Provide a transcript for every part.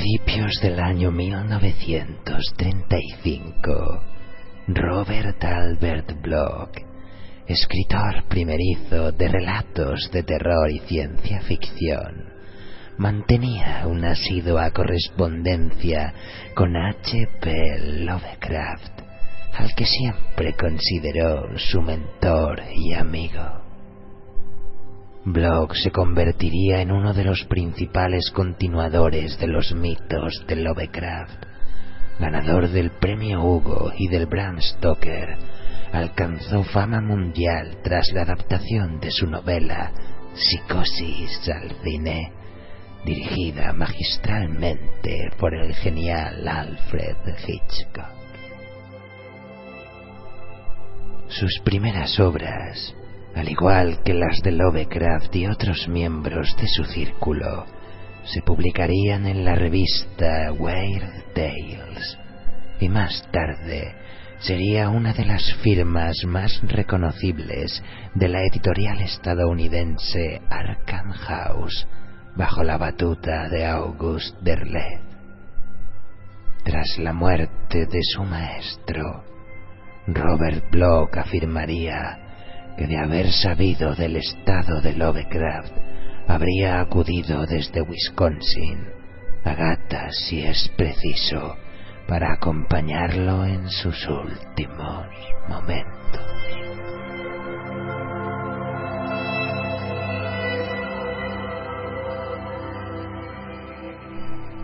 Principios del año 1935, Robert Albert Bloch, escritor primerizo de relatos de terror y ciencia ficción, mantenía una asidua correspondencia con H.P. Lovecraft, al que siempre consideró su mentor y amigo. Bloch se convertiría en uno de los principales continuadores de los mitos de Lovecraft. Ganador del premio Hugo y del Bram Stoker, alcanzó fama mundial tras la adaptación de su novela Psicosis al cine, dirigida magistralmente por el genial Alfred Hitchcock. Sus primeras obras al igual que las de Lovecraft y otros miembros de su círculo, se publicarían en la revista Weird Tales y más tarde sería una de las firmas más reconocibles de la editorial estadounidense Arkham House bajo la batuta de August Derleth. Tras la muerte de su maestro, Robert Bloch afirmaría que de haber sabido del estado de Lovecraft habría acudido desde Wisconsin a Gata si es preciso para acompañarlo en sus últimos momentos.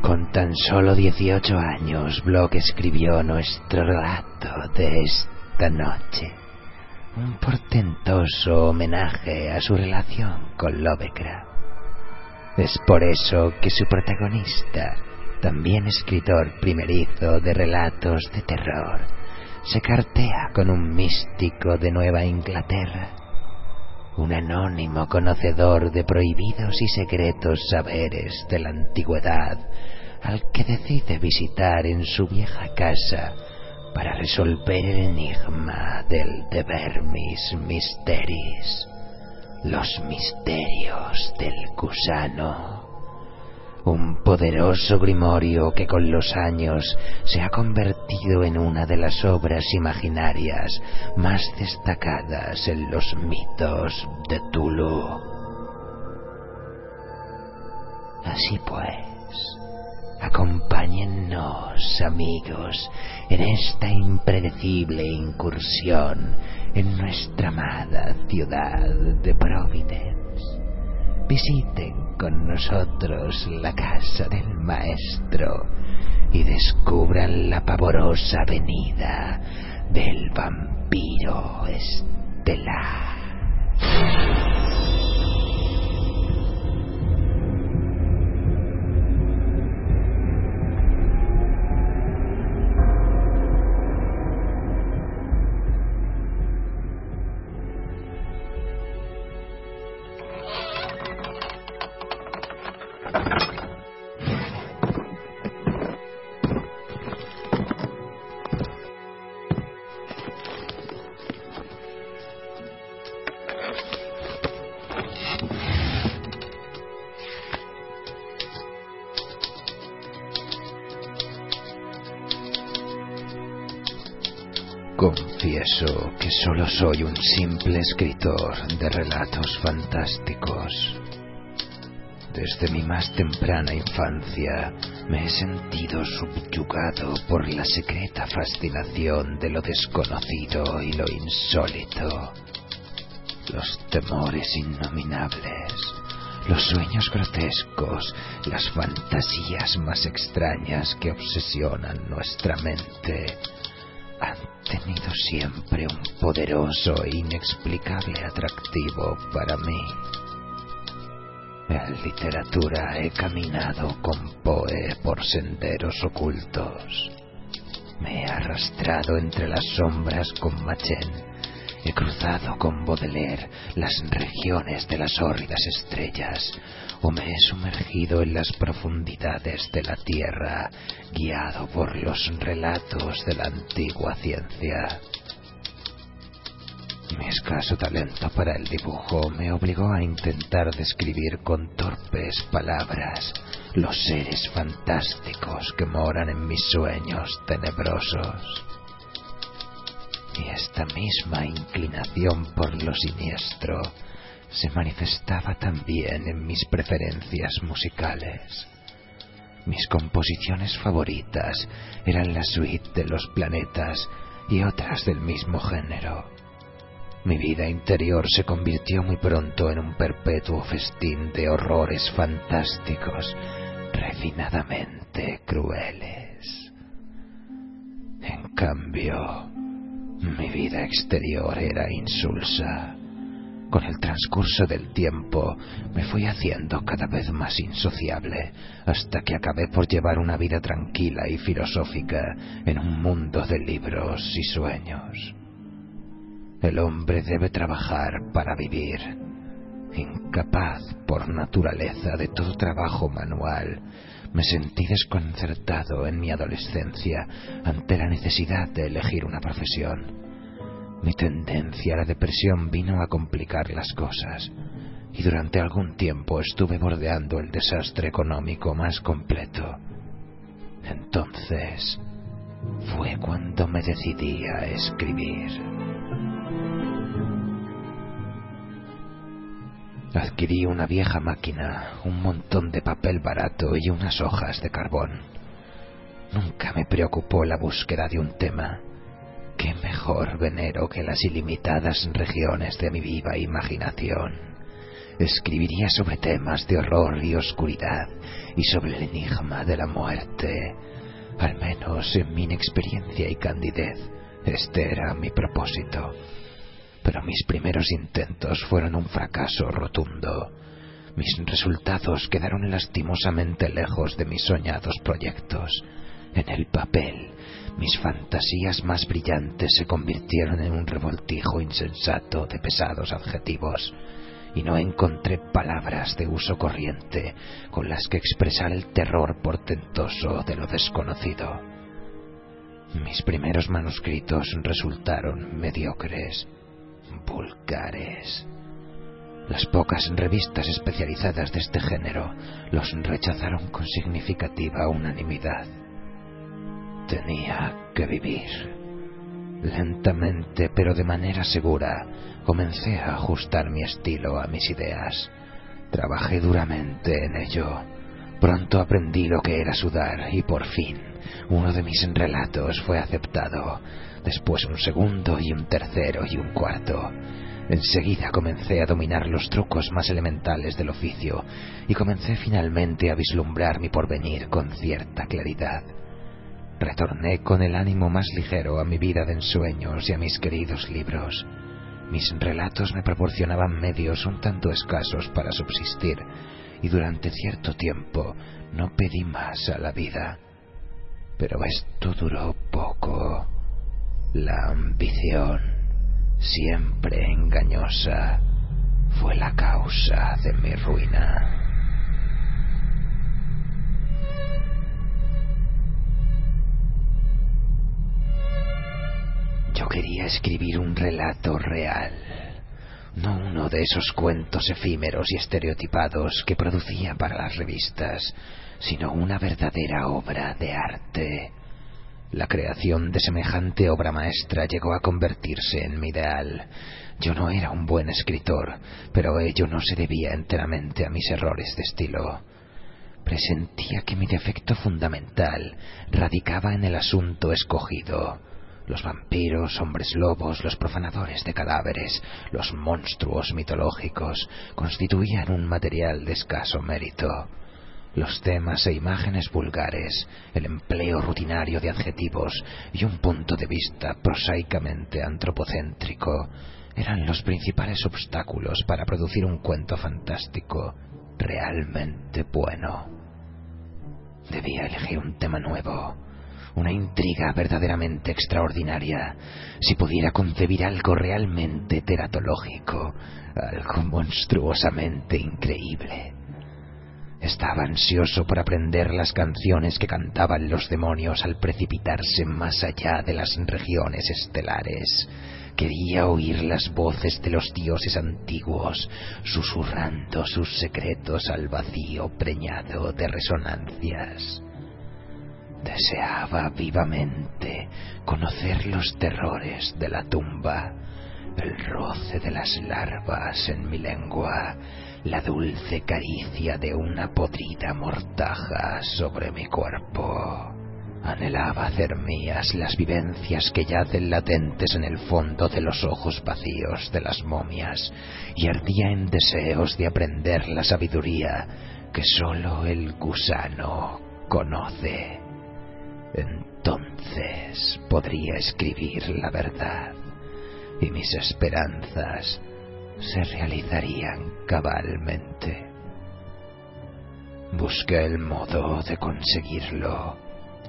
Con tan solo 18 años, Block escribió nuestro relato de esta noche un portentoso homenaje a su relación con Lovecraft. Es por eso que su protagonista, también escritor primerizo de relatos de terror, se cartea con un místico de Nueva Inglaterra, un anónimo conocedor de prohibidos y secretos saberes de la antigüedad, al que decide visitar en su vieja casa para resolver el enigma del De Vermis Mysteris, los misterios del gusano, un poderoso grimorio que con los años se ha convertido en una de las obras imaginarias más destacadas en los mitos de Tulu. Así pues, acompáñennos amigos en esta impredecible incursión en nuestra amada ciudad de Providence. Visiten con nosotros la casa del maestro y descubran la pavorosa venida del vampiro estelar. Confieso que solo soy un simple escritor de relatos fantásticos. Desde mi más temprana infancia me he sentido subyugado por la secreta fascinación de lo desconocido y lo insólito. Los temores innominables, los sueños grotescos, las fantasías más extrañas que obsesionan nuestra mente tenido siempre un poderoso e inexplicable atractivo para mí. En literatura he caminado con Poe por senderos ocultos. Me he arrastrado entre las sombras con Machen. He cruzado con Baudelaire las regiones de las hórridas estrellas, o me he sumergido en las profundidades de la tierra, guiado por los relatos de la antigua ciencia. Mi escaso talento para el dibujo me obligó a intentar describir con torpes palabras los seres fantásticos que moran en mis sueños tenebrosos. Y esta misma inclinación por lo siniestro se manifestaba también en mis preferencias musicales. Mis composiciones favoritas eran la suite de los planetas y otras del mismo género. Mi vida interior se convirtió muy pronto en un perpetuo festín de horrores fantásticos, refinadamente crueles. En cambio, mi vida exterior era insulsa. Con el transcurso del tiempo me fui haciendo cada vez más insociable, hasta que acabé por llevar una vida tranquila y filosófica en un mundo de libros y sueños. El hombre debe trabajar para vivir. Incapaz por naturaleza de todo trabajo manual, me sentí desconcertado en mi adolescencia ante la necesidad de elegir una profesión. Mi tendencia a la depresión vino a complicar las cosas y durante algún tiempo estuve bordeando el desastre económico más completo. Entonces fue cuando me decidí a escribir. Adquirí una vieja máquina, un montón de papel barato y unas hojas de carbón. Nunca me preocupó la búsqueda de un tema. ¿Qué mejor venero que las ilimitadas regiones de mi viva imaginación? Escribiría sobre temas de horror y oscuridad y sobre el enigma de la muerte. Al menos en mi inexperiencia y candidez, este era mi propósito. Pero mis primeros intentos fueron un fracaso rotundo. Mis resultados quedaron lastimosamente lejos de mis soñados proyectos. En el papel mis fantasías más brillantes se convirtieron en un revoltijo insensato de pesados adjetivos, y no encontré palabras de uso corriente con las que expresar el terror portentoso de lo desconocido. Mis primeros manuscritos resultaron mediocres, vulgares. Las pocas revistas especializadas de este género los rechazaron con significativa unanimidad. Tenía que vivir. Lentamente, pero de manera segura, comencé a ajustar mi estilo a mis ideas. Trabajé duramente en ello. Pronto aprendí lo que era sudar y por fin uno de mis relatos fue aceptado. Después un segundo y un tercero y un cuarto. Enseguida comencé a dominar los trucos más elementales del oficio y comencé finalmente a vislumbrar mi porvenir con cierta claridad. Retorné con el ánimo más ligero a mi vida de ensueños y a mis queridos libros. Mis relatos me proporcionaban medios un tanto escasos para subsistir y durante cierto tiempo no pedí más a la vida. Pero esto duró poco. La ambición siempre engañosa, fue la causa de mi ruina. Escribir un relato real, no uno de esos cuentos efímeros y estereotipados que producía para las revistas, sino una verdadera obra de arte la creación de semejante obra maestra llegó a convertirse en mi ideal. Yo no era un buen escritor, pero ello no se debía enteramente a mis errores de estilo. Presentía que mi defecto fundamental radicaba en el asunto escogido. Los vampiros, hombres lobos, los profanadores de cadáveres, los monstruos mitológicos constituían un material de escaso mérito. Los temas e imágenes vulgares, el empleo rutinario de adjetivos y un punto de vista prosaicamente antropocéntrico eran los principales obstáculos para producir un cuento fantástico realmente bueno. Debía elegir un tema nuevo, una intriga verdaderamente extraordinaria, si pudiera concebir algo realmente teratológico, algo monstruosamente increíble. Estaba ansioso por aprender las canciones que cantaban los demonios al precipitarse más allá de las regiones estelares. Quería oír las voces de los dioses antiguos, susurrando sus secretos al vacío preñado de resonancias. Deseaba vivamente conocer los terrores de la tumba, el roce de las larvas en mi lengua, la dulce caricia de una podrida mortaja sobre mi cuerpo. Anhelaba hacer mías las vivencias que yacen latentes en el fondo de los ojos vacíos de las momias y ardía en deseos de aprender la sabiduría que sólo el gusano conoce. Entonces podría escribir la verdad y mis esperanzas se realizarían cabalmente. Busqué el modo de conseguirlo.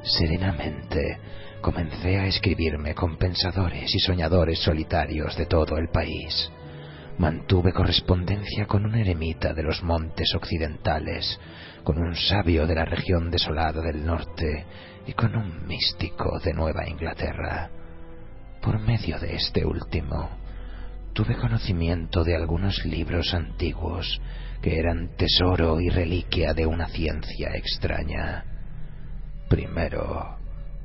Serenamente comencé a escribirme con pensadores y soñadores solitarios de todo el país. Mantuve correspondencia con un eremita de los montes occidentales, con un sabio de la región desolada del norte y con un místico de Nueva Inglaterra. Por medio de este último, tuve conocimiento de algunos libros antiguos que eran tesoro y reliquia de una ciencia extraña. Primero,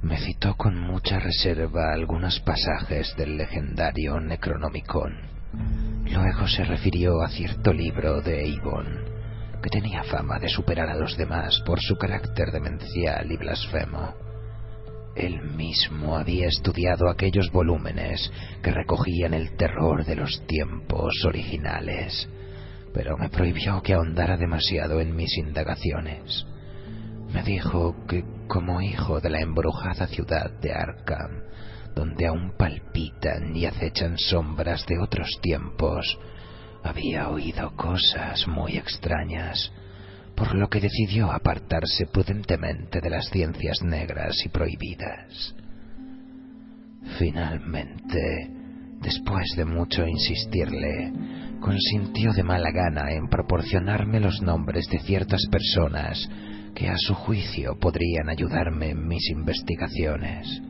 me citó con mucha reserva algunos pasajes del legendario Necronomicon. Luego se refirió a cierto libro de Eibon, que tenía fama de superar a los demás por su carácter demencial y blasfemo. Él mismo había estudiado aquellos volúmenes que recogían el terror de los tiempos originales, pero me prohibió que ahondara demasiado en mis indagaciones. Me dijo que como hijo de la embrujada ciudad de Arkham, donde aún palpitan y acechan sombras de otros tiempos, había oído cosas muy extrañas por lo que decidió apartarse prudentemente de las ciencias negras y prohibidas. Finalmente, después de mucho insistirle, consintió de mala gana en proporcionarme los nombres de ciertas personas que a su juicio podrían ayudarme en mis investigaciones.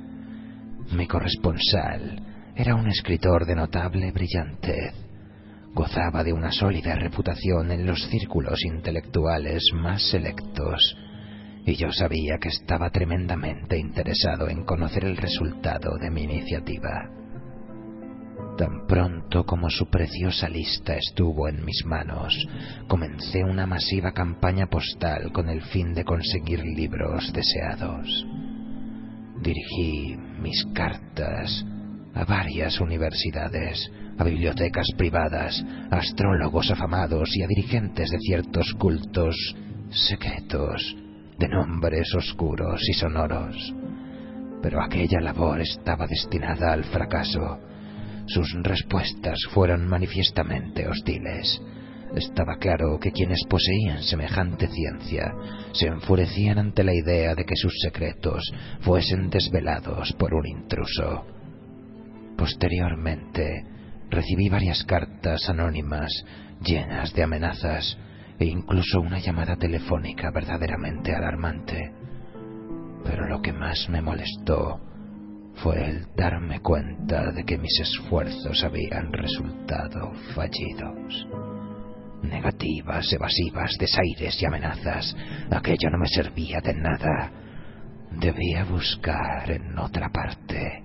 Mi corresponsal era un escritor de notable brillantez, gozaba de una sólida reputación en los círculos intelectuales más selectos, y yo sabía que estaba tremendamente interesado en conocer el resultado de mi iniciativa. Tan pronto como su preciosa lista estuvo en mis manos, comencé una masiva campaña postal con el fin de conseguir libros deseados. Dirigí mis cartas a varias universidades, a bibliotecas privadas, a astrólogos afamados y a dirigentes de ciertos cultos secretos, de nombres oscuros y sonoros. Pero aquella labor estaba destinada al fracaso. Sus respuestas fueron manifiestamente hostiles. Estaba claro que quienes poseían semejante ciencia se enfurecían ante la idea de que sus secretos fuesen desvelados por un intruso. Posteriormente, recibí varias cartas anónimas llenas de amenazas e incluso una llamada telefónica verdaderamente alarmante. Pero lo que más me molestó fue el darme cuenta de que mis esfuerzos habían resultado fallidos. Negativas, evasivas, desaires y amenazas. Aquello no me servía de nada. Debía buscar en otra parte.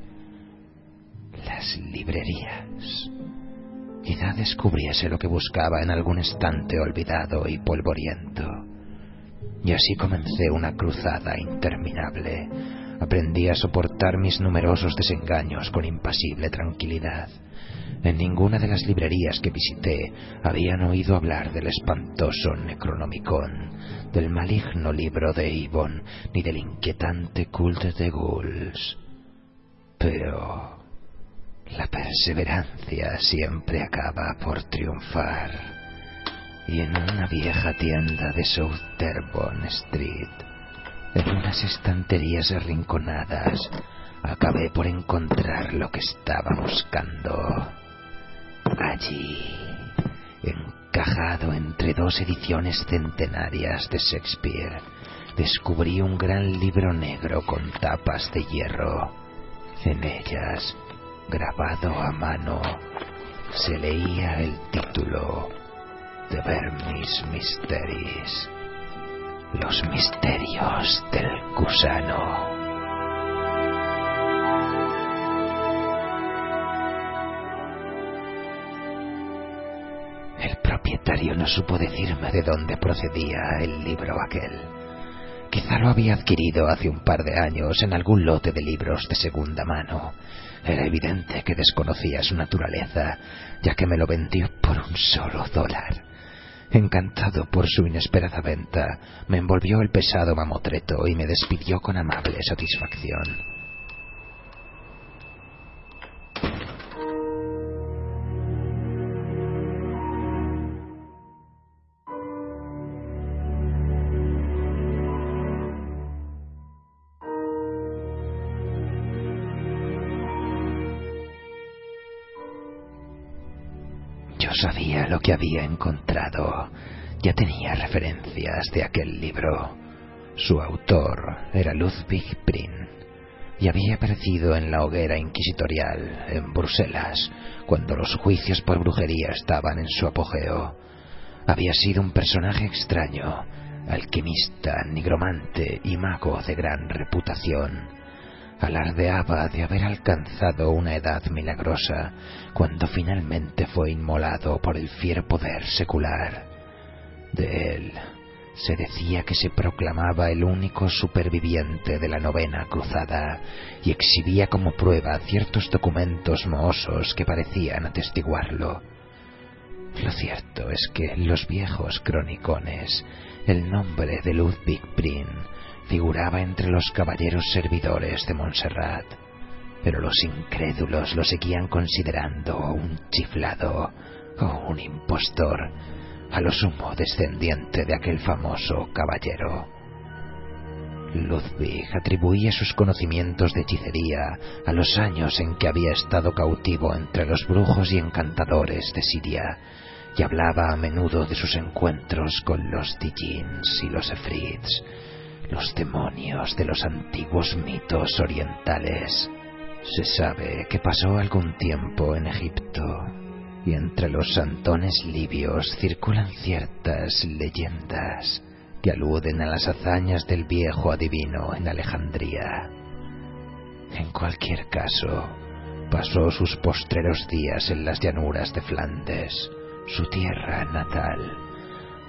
Las librerías. Descubriese lo que buscaba en algún estante olvidado y polvoriento. Y así comencé una cruzada interminable. Aprendí a soportar mis numerosos desengaños con impasible tranquilidad. En ninguna de las librerías que visité habían oído hablar del espantoso Necronomicon, del maligno libro de Ibon, ni del inquietante culte de Ghouls. Pero la perseverancia siempre acaba por triunfar. Y en una vieja tienda de South Street, en unas estanterías arrinconadas, acabé por encontrar lo que estaba buscando. Allí, encajado entre dos ediciones centenarias de Shakespeare, descubrí un gran libro negro con tapas de hierro. En ellas, grabado a mano, se leía el título de Vermis Mysteries, los misterios del gusano. El propietario no supo decirme de dónde procedía el libro aquel. Quizá lo había adquirido hace un par de años en algún lote de libros de segunda mano. Era evidente que desconocía su naturaleza, ya que me lo vendió por un solo dólar. Encantado por su inesperada venta, me envolvió el pesado mamotreto y me despidió con amable satisfacción. Lo que había encontrado. Ya tenía referencias de aquel libro. Su autor era Ludwig Prin y había aparecido en la hoguera inquisitorial en Bruselas cuando los juicios por brujería estaban en su apogeo. Había sido un personaje extraño, alquimista, nigromante y mago de gran reputación alardeaba de haber alcanzado una edad milagrosa cuando finalmente fue inmolado por el fiero poder secular. De él se decía que se proclamaba el único superviviente de la novena cruzada y exhibía como prueba ciertos documentos mohosos que parecían atestiguarlo. Lo cierto es que en los viejos cronicones el nombre de Ludwig Prin figuraba entre los caballeros servidores de Montserrat, pero los incrédulos lo seguían considerando un chiflado o un impostor, a lo sumo descendiente de aquel famoso caballero. Ludwig atribuía sus conocimientos de hechicería a los años en que había estado cautivo entre los brujos y encantadores de Siria, y hablaba a menudo de sus encuentros con los Dijins y los Efrits, los demonios de los antiguos mitos orientales. Se sabe que pasó algún tiempo en Egipto y entre los santones libios circulan ciertas leyendas que aluden a las hazañas del viejo adivino en Alejandría. En cualquier caso, pasó sus postreros días en las llanuras de Flandes, su tierra natal,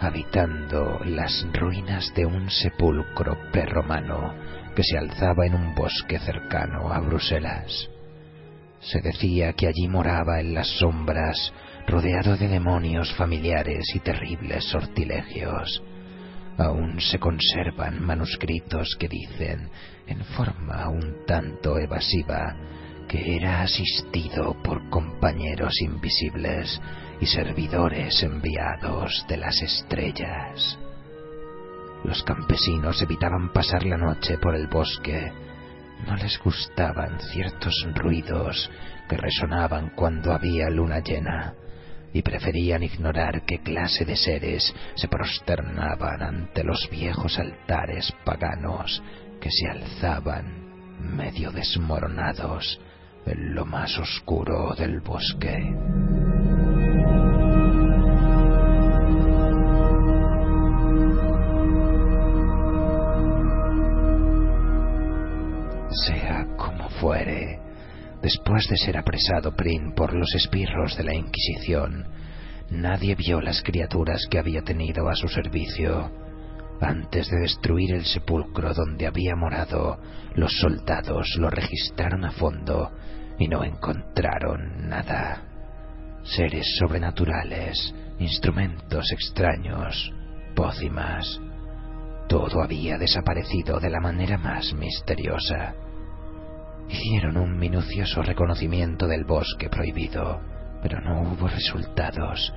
habitando las ruinas de un sepulcro prerromano que se alzaba en un bosque cercano a Bruselas. Se decía que allí moraba en las sombras, rodeado de demonios familiares y terribles sortilegios. Aún se conservan manuscritos que dicen, en forma un tanto evasiva, que era asistido por compañeros invisibles y servidores enviados de las estrellas. Los campesinos evitaban pasar la noche por el bosque. No les gustaban ciertos ruidos que resonaban cuando había luna llena y preferían ignorar qué clase de seres se prosternaban ante los viejos altares paganos que se alzaban medio desmoronados en lo más oscuro del bosque. Sea como fuere, después de ser apresado Prin por los espirros de la Inquisición, nadie vio las criaturas que había tenido a su servicio. Antes de destruir el sepulcro donde había morado, los soldados lo registraron a fondo y no encontraron nada. Seres sobrenaturales, instrumentos extraños, pócimas. Todo había desaparecido de la manera más misteriosa. Hicieron un minucioso reconocimiento del bosque prohibido, pero no hubo resultados.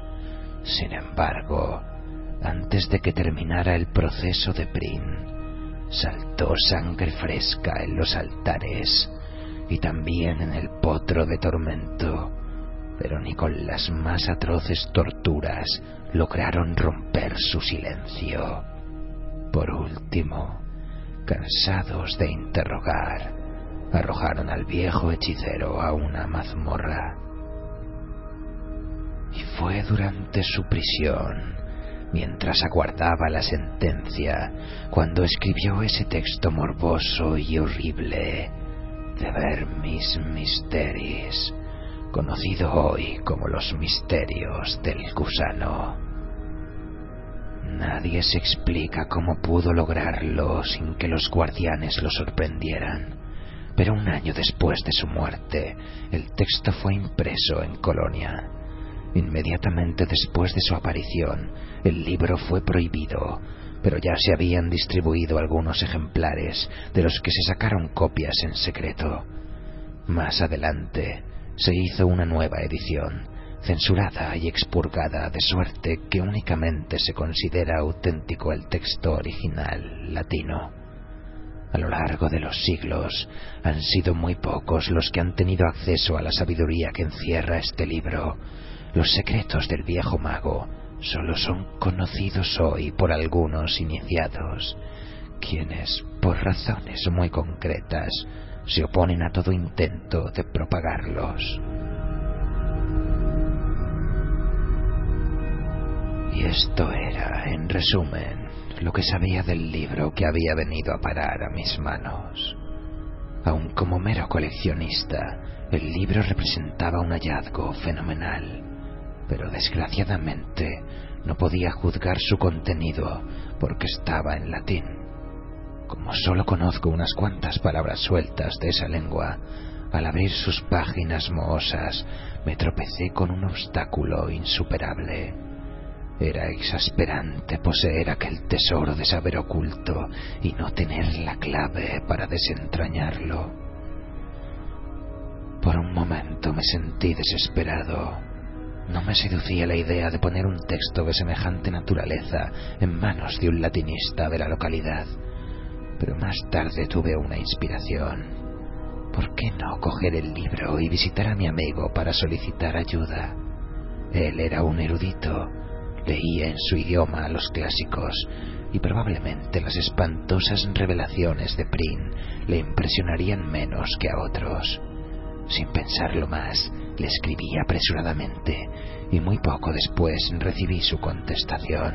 Sin embargo, antes de que terminara el proceso de Prin, saltó sangre fresca en los altares y también en el potro de tormento, pero ni con las más atroces torturas lograron romper su silencio. Por último, cansados de interrogar, arrojaron al viejo hechicero a una mazmorra. Y fue durante su prisión, mientras aguardaba la sentencia, cuando escribió ese texto morboso y horrible de ver mis misterios, conocido hoy como los misterios del gusano. Nadie se explica cómo pudo lograrlo sin que los guardianes lo sorprendieran, pero un año después de su muerte, el texto fue impreso en Colonia. Inmediatamente después de su aparición, el libro fue prohibido, pero ya se habían distribuido algunos ejemplares de los que se sacaron copias en secreto. Más adelante se hizo una nueva edición, censurada y expurgada de suerte que únicamente se considera auténtico el texto original latino. A lo largo de los siglos han sido muy pocos los que han tenido acceso a la sabiduría que encierra este libro. Los secretos del viejo mago solo son conocidos hoy por algunos iniciados, quienes, por razones muy concretas, se oponen a todo intento de propagarlos. Y esto era, en resumen, lo que sabía del libro que había venido a parar a mis manos. Aun como mero coleccionista, el libro representaba un hallazgo fenomenal pero desgraciadamente no podía juzgar su contenido porque estaba en latín. Como solo conozco unas cuantas palabras sueltas de esa lengua, al abrir sus páginas mohosas me tropecé con un obstáculo insuperable. Era exasperante poseer aquel tesoro de saber oculto y no tener la clave para desentrañarlo. Por un momento me sentí desesperado no me seducía la idea de poner un texto de semejante naturaleza en manos de un latinista de la localidad, pero más tarde tuve una inspiración. ¿Por qué no coger el libro y visitar a mi amigo para solicitar ayuda? Él era un erudito, leía en su idioma los clásicos y probablemente las espantosas revelaciones de Prin le impresionarían menos que a otros. Sin pensarlo más, le escribí apresuradamente y muy poco después recibí su contestación.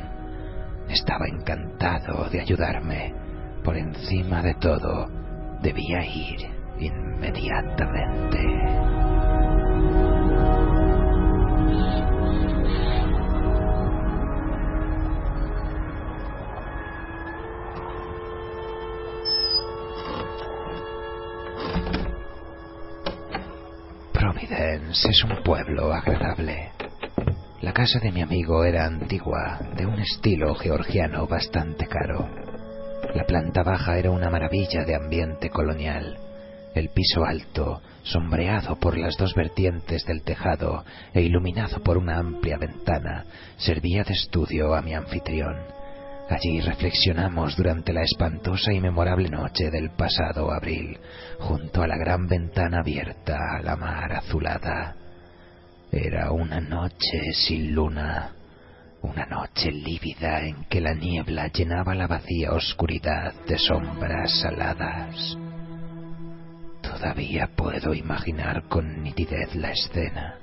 Estaba encantado de ayudarme. Por encima de todo, debía ir inmediatamente. Providence es un pueblo agradable. La casa de mi amigo era antigua, de un estilo georgiano bastante caro. La planta baja era una maravilla de ambiente colonial. El piso alto, sombreado por las dos vertientes del tejado e iluminado por una amplia ventana, servía de estudio a mi anfitrión. Allí reflexionamos durante la espantosa y memorable noche del pasado abril, junto a la gran ventana abierta a la mar azulada. Era una noche sin luna, una noche lívida en que la niebla llenaba la vacía oscuridad de sombras aladas. Todavía puedo imaginar con nitidez la escena.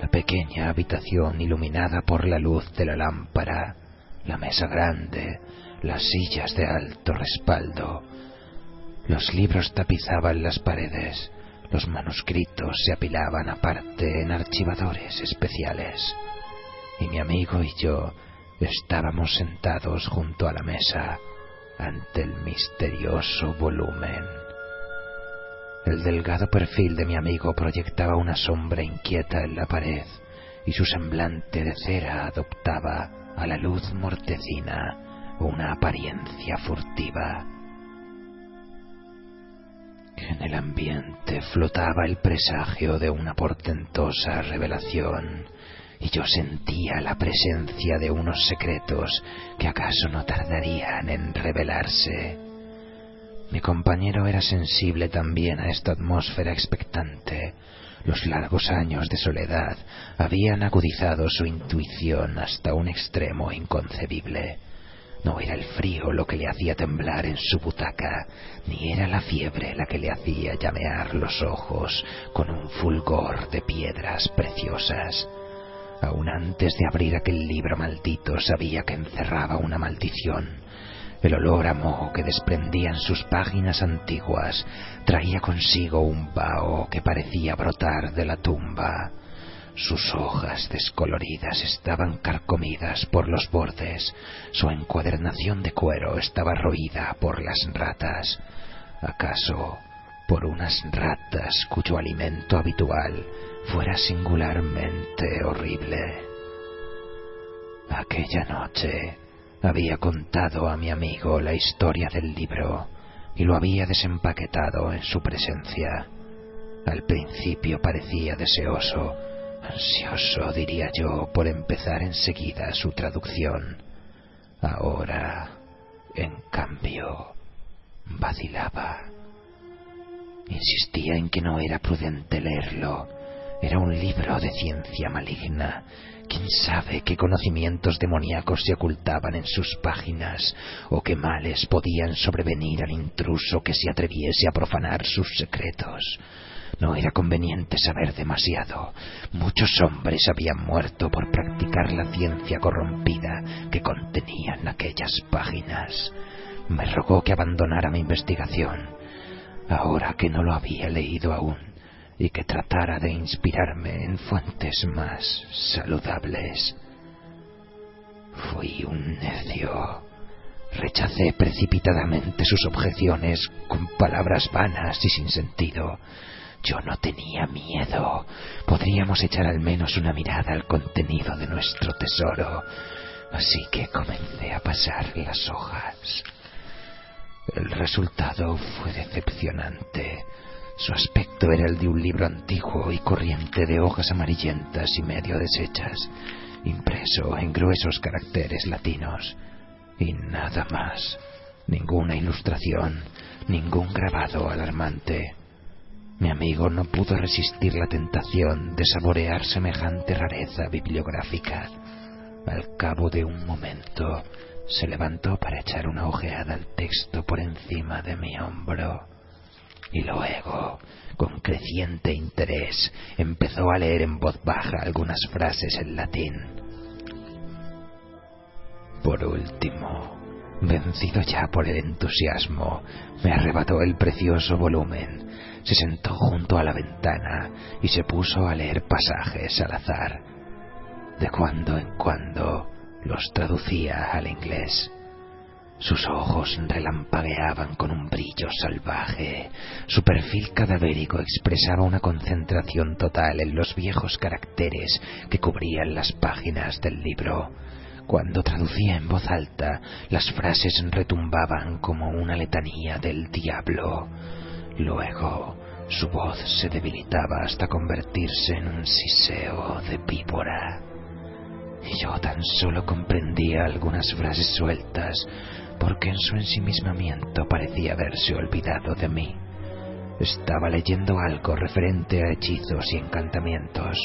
La pequeña habitación iluminada por la luz de la lámpara, la mesa grande, las sillas de alto respaldo. Los libros tapizaban las paredes, los manuscritos se apilaban aparte en archivadores especiales. Y mi amigo y yo estábamos sentados junto a la mesa ante el misterioso volumen. El delgado perfil de mi amigo proyectaba una sombra inquieta en la pared y su semblante de cera adoptaba a la luz mortecina una apariencia furtiva. En el ambiente flotaba el presagio de una portentosa revelación, y yo sentía la presencia de unos secretos que acaso no tardarían en revelarse. Mi compañero era sensible también a esta atmósfera expectante. Los largos años de soledad habían agudizado su intuición hasta un extremo inconcebible. No era el frío lo que le hacía temblar en su butaca, ni era la fiebre la que le hacía llamear los ojos con un fulgor de piedras preciosas. Aun antes de abrir aquel libro maldito sabía que encerraba una maldición. El olor a moho que desprendían sus páginas antiguas traía consigo un vaho que parecía brotar de la tumba. Sus hojas descoloridas estaban carcomidas por los bordes, su encuadernación de cuero estaba roída por las ratas. ¿Acaso por unas ratas cuyo alimento habitual fuera singularmente horrible? Aquella noche había contado a mi amigo la historia del libro y lo había desempaquetado en su presencia. Al principio parecía deseoso ansioso, diría yo, por empezar enseguida su traducción. Ahora, en cambio, vacilaba. Insistía en que no era prudente leerlo. Era un libro de ciencia maligna. ¿Quién sabe qué conocimientos demoníacos se ocultaban en sus páginas o qué males podían sobrevenir al intruso que se atreviese a profanar sus secretos? No era conveniente saber demasiado. Muchos hombres habían muerto por practicar la ciencia corrompida que contenían aquellas páginas. Me rogó que abandonara mi investigación, ahora que no lo había leído aún, y que tratara de inspirarme en fuentes más saludables. Fui un necio. Rechacé precipitadamente sus objeciones con palabras vanas y sin sentido. Yo no tenía miedo. Podríamos echar al menos una mirada al contenido de nuestro tesoro. Así que comencé a pasar las hojas. El resultado fue decepcionante. Su aspecto era el de un libro antiguo y corriente de hojas amarillentas y medio deshechas, impreso en gruesos caracteres latinos. Y nada más. Ninguna ilustración, ningún grabado alarmante. Mi amigo no pudo resistir la tentación de saborear semejante rareza bibliográfica. Al cabo de un momento se levantó para echar una ojeada al texto por encima de mi hombro. Y luego, con creciente interés, empezó a leer en voz baja algunas frases en latín. Por último, vencido ya por el entusiasmo, me arrebató el precioso volumen, se sentó junto a la ventana y se puso a leer pasajes al azar. De cuando en cuando los traducía al inglés. Sus ojos relampagueaban con un brillo salvaje. Su perfil cadavérico expresaba una concentración total en los viejos caracteres que cubrían las páginas del libro. Cuando traducía en voz alta, las frases retumbaban como una letanía del diablo. Luego, su voz se debilitaba hasta convertirse en un siseo de víbora. Y yo tan solo comprendía algunas frases sueltas, porque en su ensimismamiento parecía haberse olvidado de mí. Estaba leyendo algo referente a hechizos y encantamientos.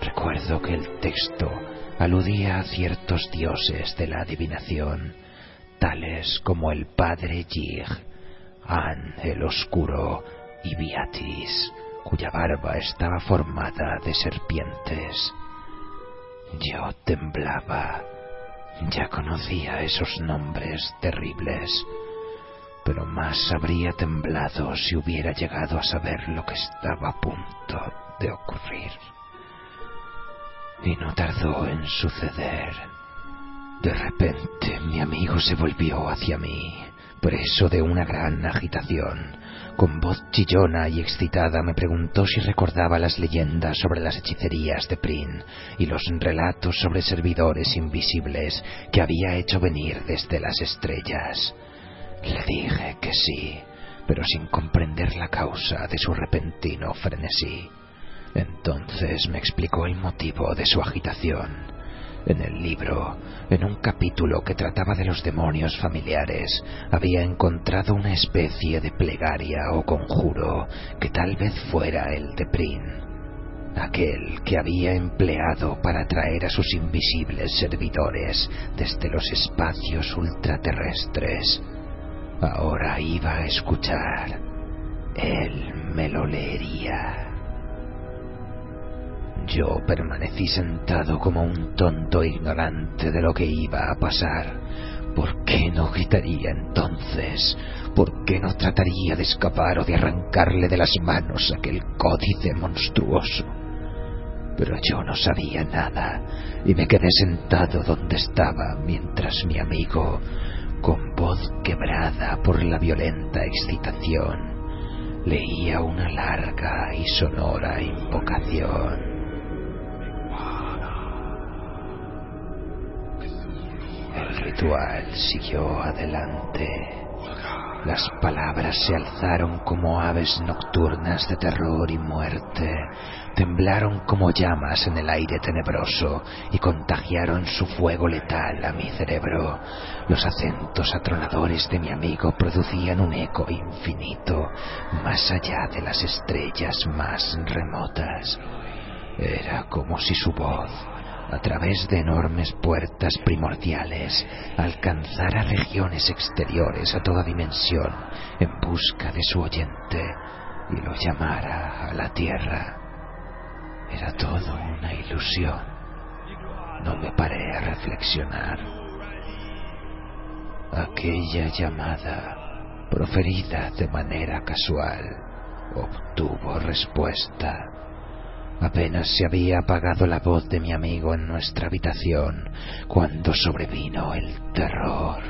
Recuerdo que el texto aludía a ciertos dioses de la adivinación, tales como el padre Yig, An el Oscuro y Beatis, cuya barba estaba formada de serpientes. Yo temblaba. Ya conocía esos nombres terribles, pero más habría temblado si hubiera llegado a saber lo que estaba a punto de ocurrir. Y no tardó en suceder. De repente mi amigo se volvió hacia mí, preso de una gran agitación. Con voz chillona y excitada me preguntó si recordaba las leyendas sobre las hechicerías de Prin y los relatos sobre servidores invisibles que había hecho venir desde las estrellas. Le dije que sí, pero sin comprender la causa de su repentino frenesí. Entonces me explicó el motivo de su agitación. En el libro, en un capítulo que trataba de los demonios familiares, había encontrado una especie de plegaria o conjuro que tal vez fuera el de Prin, aquel que había empleado para atraer a sus invisibles servidores desde los espacios ultraterrestres. Ahora iba a escuchar. Él me lo leería. Yo permanecí sentado como un tonto ignorante de lo que iba a pasar. ¿Por qué no gritaría entonces? ¿Por qué no trataría de escapar o de arrancarle de las manos aquel códice monstruoso? Pero yo no sabía nada y me quedé sentado donde estaba mientras mi amigo, con voz quebrada por la violenta excitación, leía una larga y sonora invocación. Siguió adelante. Las palabras se alzaron como aves nocturnas de terror y muerte, temblaron como llamas en el aire tenebroso y contagiaron su fuego letal a mi cerebro. Los acentos atronadores de mi amigo producían un eco infinito, más allá de las estrellas más remotas. Era como si su voz a través de enormes puertas primordiales, alcanzara regiones exteriores a toda dimensión en busca de su oyente y lo llamara a la tierra. Era todo una ilusión. No me paré a reflexionar. Aquella llamada, proferida de manera casual, obtuvo respuesta. Apenas se había apagado la voz de mi amigo en nuestra habitación cuando sobrevino el terror.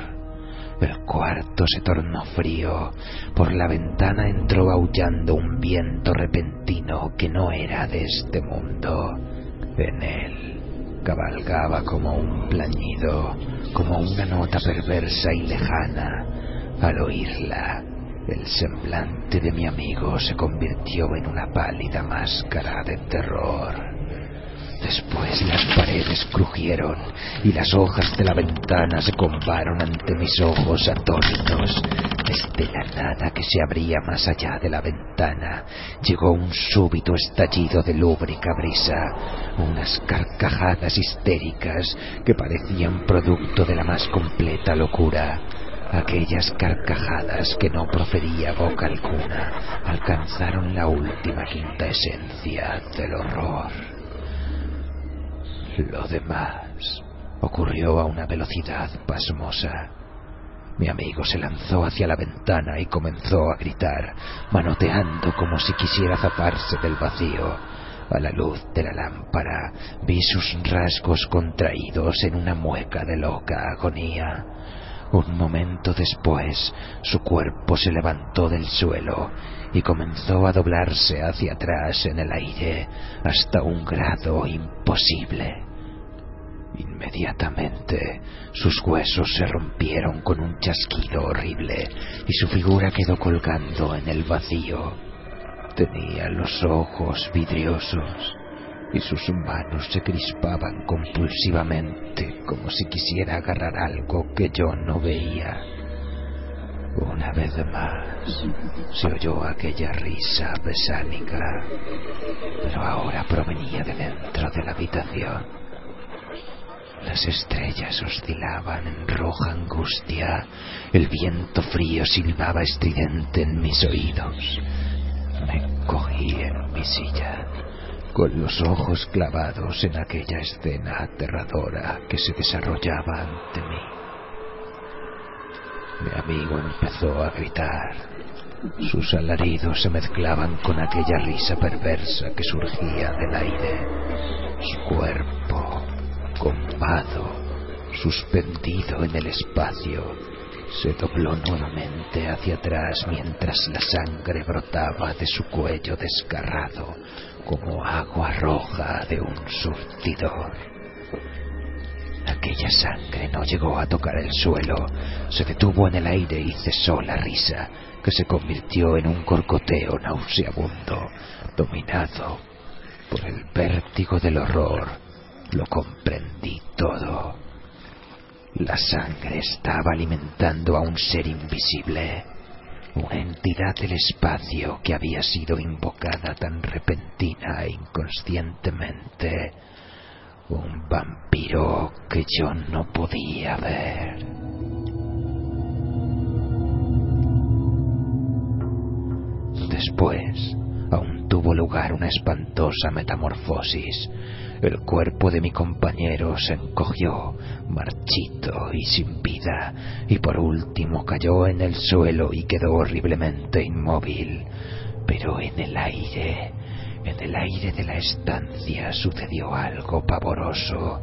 El cuarto se tornó frío. Por la ventana entró aullando un viento repentino que no era de este mundo. En él cabalgaba como un plañido, como una nota perversa y lejana. Al oírla, el semblante de mi amigo se convirtió en una pálida máscara de terror. Después las paredes crujieron y las hojas de la ventana se combaron ante mis ojos atónitos. Desde la nada que se abría más allá de la ventana llegó un súbito estallido de lúbrica brisa, unas carcajadas histéricas que parecían producto de la más completa locura. Aquellas carcajadas que no profería boca alguna alcanzaron la última quinta esencia del horror. Lo demás ocurrió a una velocidad pasmosa. Mi amigo se lanzó hacia la ventana y comenzó a gritar, manoteando como si quisiera zafarse del vacío. A la luz de la lámpara vi sus rasgos contraídos en una mueca de loca agonía. Un momento después, su cuerpo se levantó del suelo y comenzó a doblarse hacia atrás en el aire hasta un grado imposible. Inmediatamente sus huesos se rompieron con un chasquido horrible y su figura quedó colgando en el vacío. Tenía los ojos vidriosos y sus manos se crispaban compulsivamente como si quisiera agarrar algo que yo no veía. Una vez más se oyó aquella risa besánica, pero ahora provenía de dentro de la habitación. Las estrellas oscilaban en roja angustia, el viento frío silbaba estridente en mis oídos. Me cogí en mi silla, con los ojos clavados en aquella escena aterradora que se desarrollaba ante mí. Mi amigo empezó a gritar. Sus alaridos se mezclaban con aquella risa perversa que surgía del aire. Su cuerpo combado, suspendido en el espacio, se dobló nuevamente hacia atrás mientras la sangre brotaba de su cuello desgarrado como agua roja de un surtidor. Aquella sangre no llegó a tocar el suelo, se detuvo en el aire y cesó la risa, que se convirtió en un corcoteo nauseabundo, dominado por el vértigo del horror lo comprendí todo. La sangre estaba alimentando a un ser invisible, una entidad del espacio que había sido invocada tan repentina e inconscientemente, un vampiro que yo no podía ver. Después, aún tuvo lugar una espantosa metamorfosis el cuerpo de mi compañero se encogió, marchito y sin vida, y por último cayó en el suelo y quedó horriblemente inmóvil. Pero en el aire, en el aire de la estancia sucedió algo pavoroso.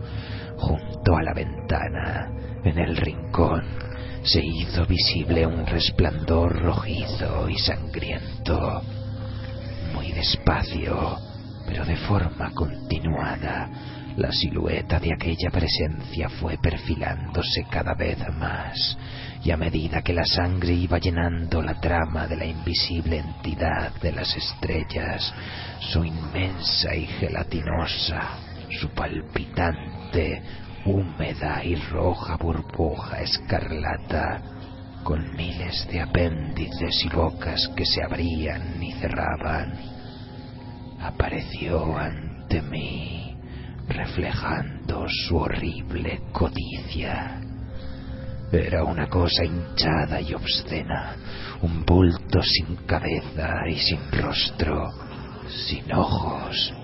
Junto a la ventana, en el rincón, se hizo visible un resplandor rojizo y sangriento. Muy despacio, pero de forma continuada, la silueta de aquella presencia fue perfilándose cada vez más, y a medida que la sangre iba llenando la trama de la invisible entidad de las estrellas, su inmensa y gelatinosa, su palpitante, húmeda y roja burbuja escarlata, con miles de apéndices y bocas que se abrían y cerraban, apareció ante mí, reflejando su horrible codicia. Era una cosa hinchada y obscena, un bulto sin cabeza y sin rostro, sin ojos,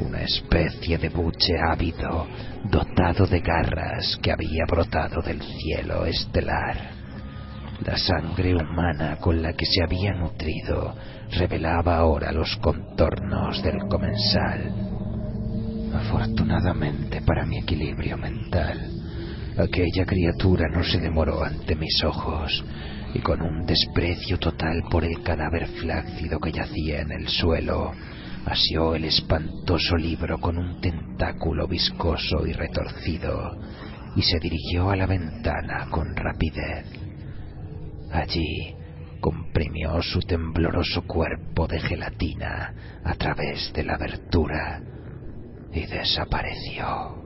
una especie de buche ávido, dotado de garras que había brotado del cielo estelar. La sangre humana con la que se había nutrido revelaba ahora los contornos del comensal. Afortunadamente para mi equilibrio mental, aquella criatura no se demoró ante mis ojos y con un desprecio total por el cadáver flácido que yacía en el suelo, asió el espantoso libro con un tentáculo viscoso y retorcido y se dirigió a la ventana con rapidez. Allí comprimió su tembloroso cuerpo de gelatina a través de la abertura y desapareció.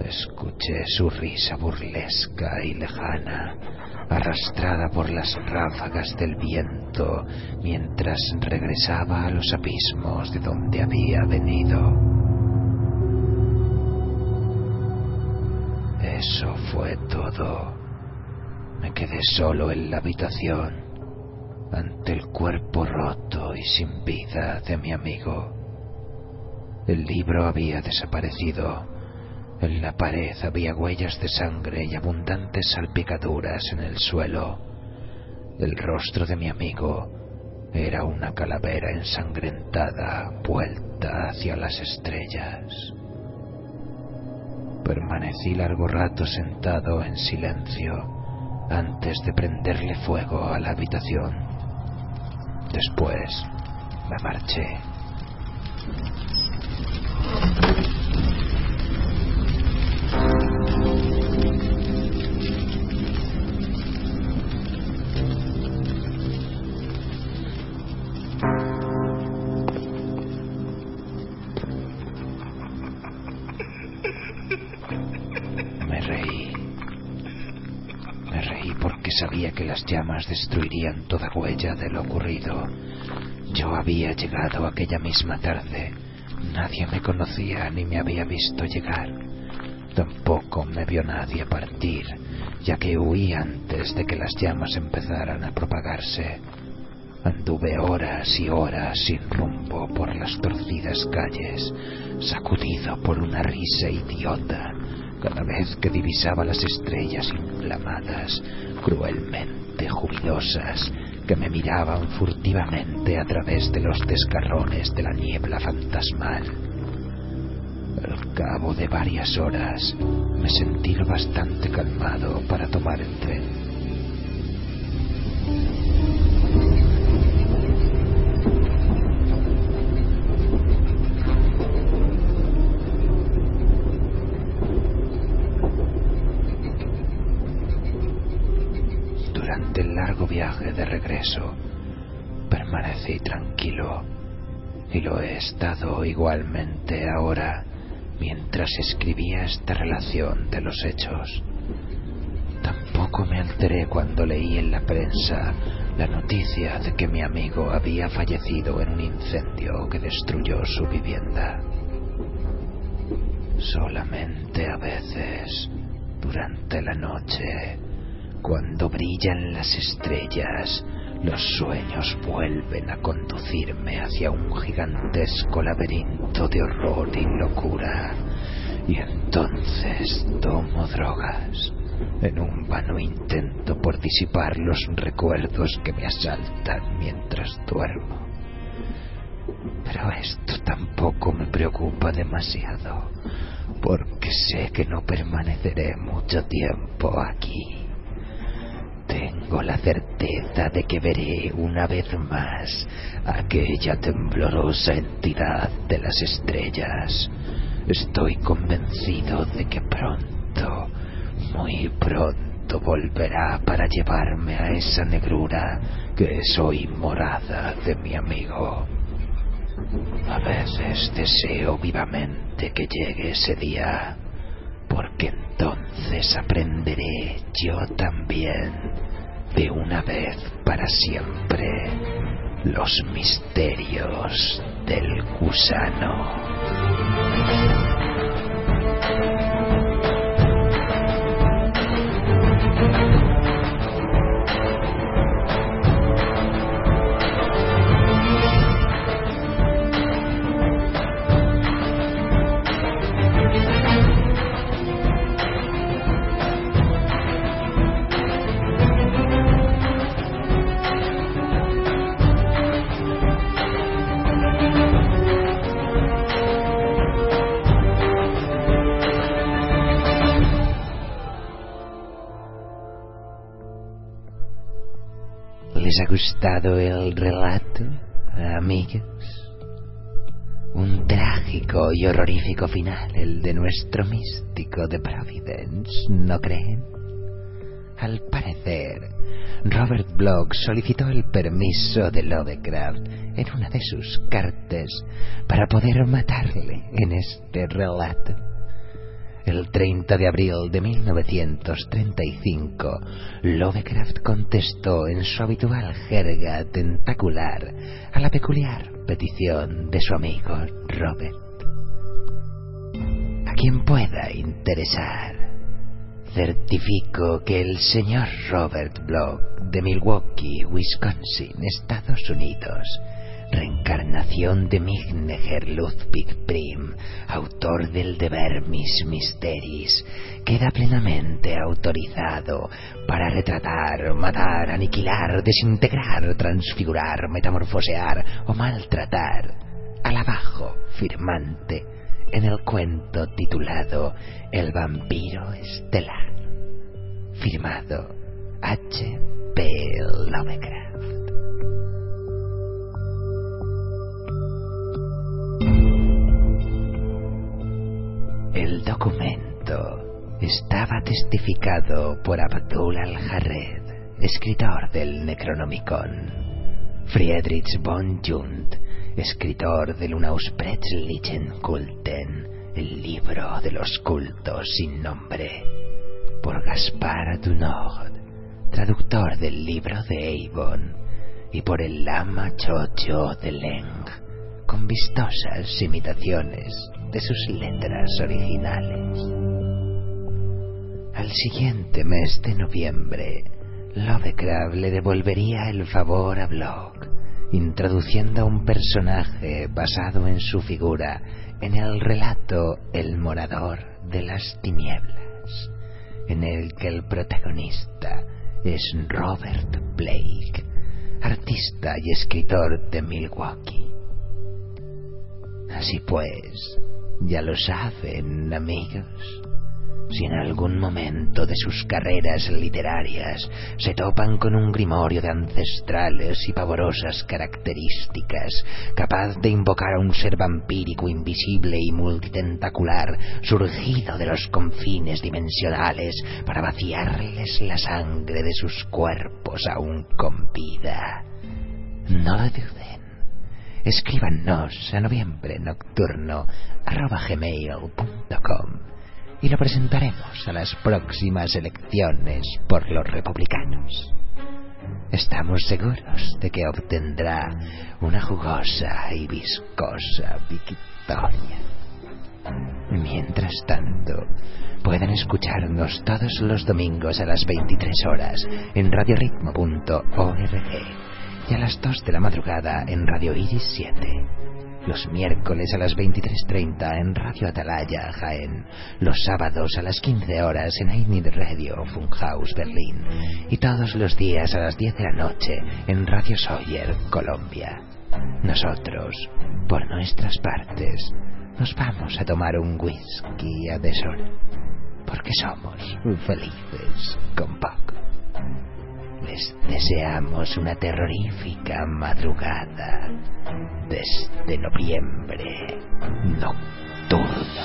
Escuché su risa burlesca y lejana, arrastrada por las ráfagas del viento mientras regresaba a los abismos de donde había venido. Eso fue todo. Me quedé solo en la habitación ante el cuerpo roto y sin vida de mi amigo. El libro había desaparecido. En la pared había huellas de sangre y abundantes salpicaduras en el suelo. El rostro de mi amigo era una calavera ensangrentada vuelta hacia las estrellas. Permanecí largo rato sentado en silencio antes de prenderle fuego a la habitación. Después me marché. Sabía que las llamas destruirían toda huella de lo ocurrido. Yo había llegado aquella misma tarde. Nadie me conocía ni me había visto llegar. Tampoco me vio nadie partir, ya que huí antes de que las llamas empezaran a propagarse. Anduve horas y horas sin rumbo por las torcidas calles, sacudido por una risa idiota cada vez que divisaba las estrellas inflamadas, cruelmente jubilosas, que me miraban furtivamente a través de los desgarrones de la niebla fantasmal. Al cabo de varias horas me sentí lo bastante calmado para tomar el tren. De regreso, permanecí tranquilo y lo he estado igualmente ahora mientras escribía esta relación de los hechos. Tampoco me alteré cuando leí en la prensa la noticia de que mi amigo había fallecido en un incendio que destruyó su vivienda. Solamente a veces, durante la noche, cuando brillan las estrellas, los sueños vuelven a conducirme hacia un gigantesco laberinto de horror y locura. Y entonces tomo drogas en un vano intento por disipar los recuerdos que me asaltan mientras duermo. Pero esto tampoco me preocupa demasiado, porque sé que no permaneceré mucho tiempo aquí. Tengo la certeza de que veré una vez más aquella temblorosa entidad de las estrellas. Estoy convencido de que pronto, muy pronto volverá para llevarme a esa negrura que es hoy morada de mi amigo. A veces deseo vivamente que llegue ese día, porque entonces aprenderé yo también, de una vez para siempre, los misterios del gusano. ¿Les ha gustado el relato, amigos? Un trágico y horrorífico final, el de nuestro místico de Providence, ¿no creen? Al parecer, Robert Bloch solicitó el permiso de Lovecraft en una de sus cartas para poder matarle en este relato. El 30 de abril de 1935, Lovecraft contestó en su habitual jerga tentacular a la peculiar petición de su amigo Robert. A quien pueda interesar, certifico que el señor Robert Block de Milwaukee, Wisconsin, Estados Unidos, reencarnación de Migneger Ludwig Prim, autor del Deber Mis Mysteries, queda plenamente autorizado para retratar, matar, aniquilar, desintegrar, transfigurar, metamorfosear o maltratar al abajo firmante en el cuento titulado El vampiro estelar, firmado H. P. documento estaba testificado por Abdul al-Jarred, escritor del Necronomicon, Friedrich von Jund, escritor del Unaussprechlichen Kulten, el libro de los cultos sin nombre, por Gaspar Dunod, traductor del libro de Avon, y por el Lama Chocho de Leng, con vistosas imitaciones de sus letras originales. Al siguiente mes de noviembre, Lovecraft le devolvería el favor a Block introduciendo a un personaje basado en su figura en el relato El morador de las tinieblas, en el que el protagonista es Robert Blake, artista y escritor de Milwaukee. Así pues, ya lo saben, amigos. Si en algún momento de sus carreras literarias se topan con un grimorio de ancestrales y pavorosas características, capaz de invocar a un ser vampírico invisible y multitentacular, surgido de los confines dimensionales para vaciarles la sangre de sus cuerpos aún con vida, no lo duden. Escríbanos a noviembre nocturno y lo presentaremos a las próximas elecciones por los republicanos. Estamos seguros de que obtendrá una jugosa y viscosa victoria. Mientras tanto, pueden escucharnos todos los domingos a las 23 horas en radioritmo.org y a las 2 de la madrugada en Radio Iris 7 los miércoles a las 23.30 en Radio Atalaya, Jaén, los sábados a las 15 horas en Ainid Radio, Funhaus, Berlín, y todos los días a las 10 de la noche en Radio Sawyer, Colombia. Nosotros, por nuestras partes, nos vamos a tomar un whisky a deshora, porque somos felices con poco. Les deseamos una terrorífica madrugada desde noviembre nocturno.